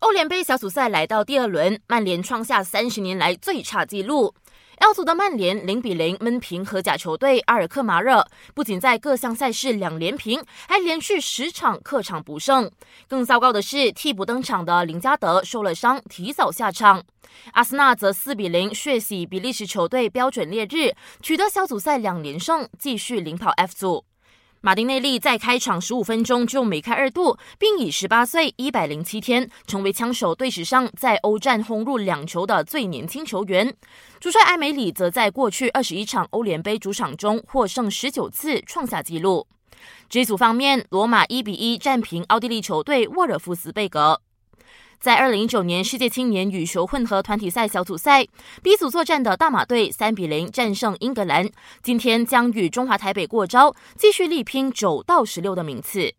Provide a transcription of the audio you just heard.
欧联杯小组赛来到第二轮，曼联创下三十年来最差纪录。L 组的曼联零比零闷平荷甲球队阿尔克马热，不仅在各项赛事两连平，还连续十场客场不胜。更糟糕的是，替补登场的林加德受了伤，提早下场。阿森纳则四比零血洗比利时球队标准烈日，取得小组赛两连胜，继续领跑 F 组。马丁内利在开场十五分钟就梅开二度，并以十八岁一百零七天成为枪手队史上在欧战轰入两球的最年轻球员。主帅埃梅里则在过去二十一场欧联杯主场中获胜十九次，创下纪录。G 组方面，罗马一比一战平奥地利球队沃尔夫斯贝格。在二零一九年世界青年羽球混合团体赛小组赛 B 组作战的大马队三比零战胜英格兰，今天将与中华台北过招，继续力拼九到十六的名次。